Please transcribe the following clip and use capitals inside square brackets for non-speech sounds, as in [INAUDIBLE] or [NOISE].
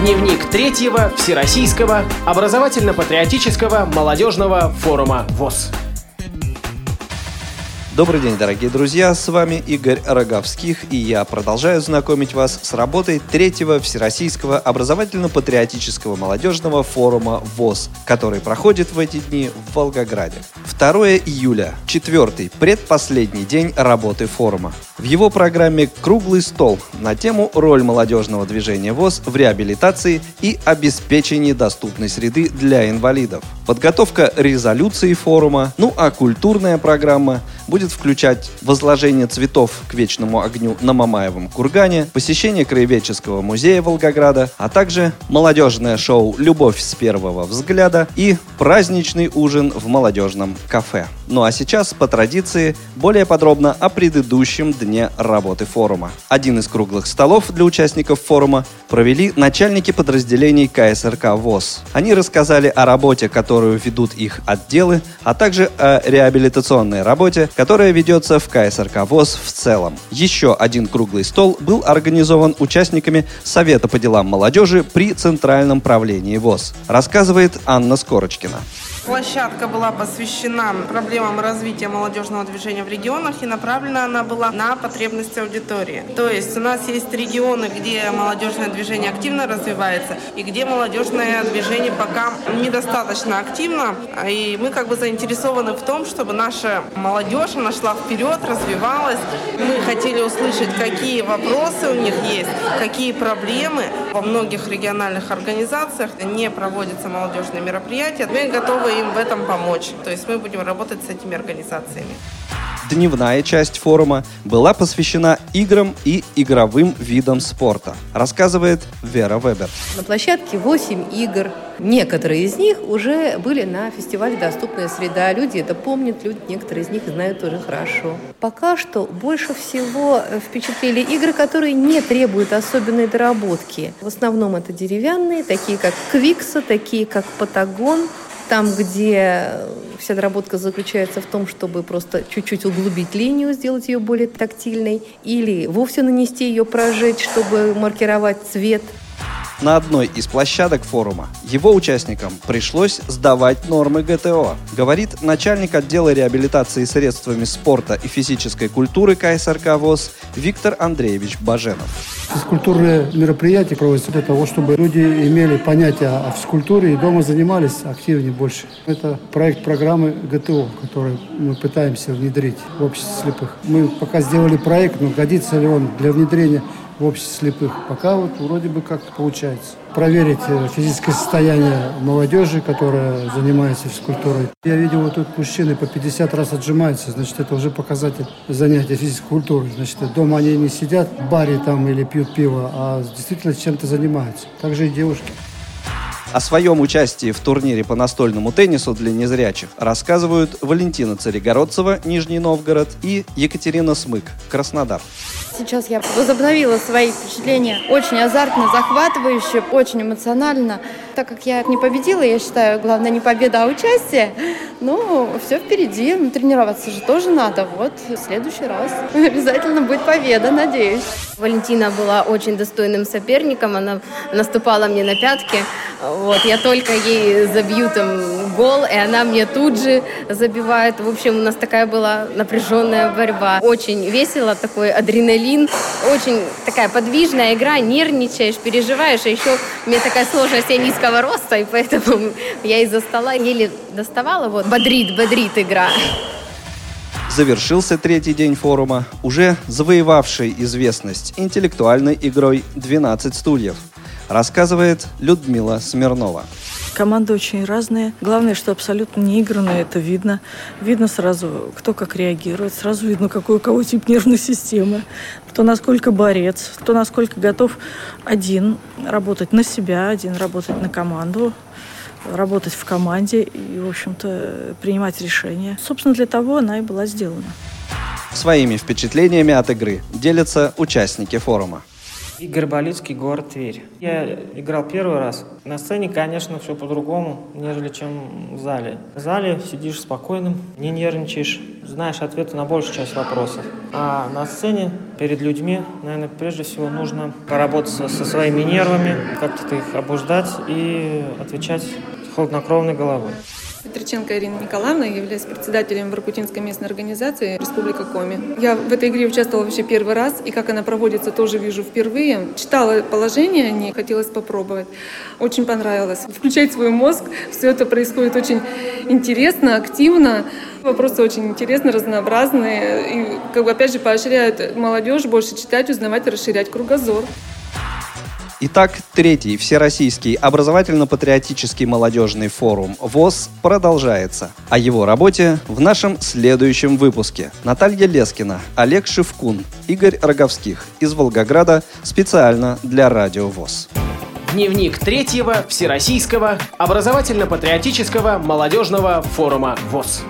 Дневник третьего Всероссийского образовательно-патриотического молодежного форума ВОЗ. Добрый день, дорогие друзья, с вами Игорь Роговских, и я продолжаю знакомить вас с работой третьего Всероссийского образовательно-патриотического молодежного форума ВОЗ, который проходит в эти дни в Волгограде. 2 июля, четвертый, предпоследний день работы форума. В его программе «Круглый стол» на тему «Роль молодежного движения ВОЗ в реабилитации и обеспечении доступной среды для инвалидов». Подготовка резолюции форума, ну а культурная программа будет включать возложение цветов к вечному огню на Мамаевом кургане, посещение краеведческого музея Волгограда, а также молодежное шоу «Любовь с первого взгляда» и праздничный ужин в молодежном кафе. Ну а сейчас, по традиции, более подробно о предыдущем дне работы форума. Один из круглых столов для участников форума провели начальники подразделений КСРК ВОЗ. Они рассказали о работе, которую ведут их отделы, а также о реабилитационной работе, которая ведется в КСРК ВОЗ в целом. Еще один круглый стол был организован участниками Совета по делам молодежи при Центральном правлении ВОЗ. Рассказывает Анна Скорочкина. Площадка была посвящена проблемам развития молодежного движения в регионах и направлена она была на потребности аудитории. То есть у нас есть регионы, где молодежное движение активно развивается и где молодежное движение пока недостаточно активно. И мы как бы заинтересованы в том, чтобы наша молодежь она шла вперед, развивалась. Мы хотели услышать, какие вопросы у них есть, какие проблемы. Во многих региональных организациях не проводятся молодежные мероприятия. Мы готовы им в этом помочь. То есть мы будем работать с этими организациями. Дневная часть форума была посвящена играм и игровым видам спорта, рассказывает Вера Вебер. На площадке 8 игр. Некоторые из них уже были на фестивале «Доступная среда». Люди это помнят, люди, некоторые из них знают тоже хорошо. Пока что больше всего впечатлили игры, которые не требуют особенной доработки. В основном это деревянные, такие как Квикса, такие как Патагон, там, где вся доработка заключается в том, чтобы просто чуть-чуть углубить линию, сделать ее более тактильной, или вовсе нанести ее прожечь, чтобы маркировать цвет – на одной из площадок форума его участникам пришлось сдавать нормы ГТО, говорит начальник отдела реабилитации средствами спорта и физической культуры КСРК ВОЗ Виктор Андреевич Баженов. Физкультурные мероприятия проводятся для того, чтобы люди имели понятие о физкультуре и дома занимались активнее больше. Это проект программы ГТО, который мы пытаемся внедрить в обществе слепых. Мы пока сделали проект, но годится ли он для внедрения в обществе слепых. Пока вот вроде бы как получается. Проверить э, физическое состояние молодежи, которая занимается физкультурой. Я видел, вот тут мужчины по 50 раз отжимаются, значит, это уже показатель занятия физической культурой. Значит, дома они не сидят в баре там или пьют пиво, а действительно чем-то занимаются. Также и девушки. О своем участии в турнире по настольному теннису для незрячих рассказывают Валентина Царегородцева, Нижний Новгород, и Екатерина Смык, Краснодар. Сейчас я возобновила свои впечатления. Очень азартно, захватывающе, очень эмоционально. Так как я не победила, я считаю, главное не победа, а участие. Ну, все впереди. Тренироваться же тоже надо. Вот, в следующий раз [LAUGHS] обязательно будет победа, надеюсь. Валентина была очень достойным соперником. Она наступала мне на пятки. Вот, я только ей забью там гол, и она мне тут же забивает. В общем, у нас такая была напряженная борьба. Очень весело, такой адреналин. Очень такая подвижная игра, нервничаешь, переживаешь. А еще у меня такая сложность, я низкого роста, и поэтому я из-за стола еле доставала. Вот, бодрит, бодрит игра. Завершился третий день форума, уже завоевавший известность интеллектуальной игрой «12 стульев», рассказывает Людмила Смирнова. Команды очень разные. Главное, что абсолютно не игранные, это видно. Видно сразу, кто как реагирует. Сразу видно, какой у кого тип нервной системы. Кто насколько борец, кто насколько готов один работать на себя, один работать на команду работать в команде и, в общем-то, принимать решения. Собственно, для того она и была сделана. Своими впечатлениями от игры делятся участники форума. Игорь Болицкий, город Тверь. Я играл первый раз. На сцене, конечно, все по-другому, нежели чем в зале. В зале сидишь спокойным, не нервничаешь, знаешь ответы на большую часть вопросов. А на сцене перед людьми, наверное, прежде всего нужно поработать со, со своими нервами, как-то их обуждать и отвечать холоднокровной головой. Петриченко Ирина Николаевна, являюсь председателем Воркутинской местной организации Республика Коми. Я в этой игре участвовала вообще первый раз, и как она проводится, тоже вижу впервые. Читала положение, не хотелось попробовать. Очень понравилось. Включать свой мозг, все это происходит очень интересно, активно. Вопросы очень интересные, разнообразные. И, как бы, опять же, поощряют молодежь больше читать, узнавать расширять кругозор. Итак, третий Всероссийский образовательно-патриотический молодежный форум ВОЗ продолжается. О его работе в нашем следующем выпуске. Наталья Лескина, Олег Шевкун, Игорь Роговских из Волгограда специально для Радио ВОЗ. Дневник третьего Всероссийского образовательно-патриотического молодежного форума ВОЗ.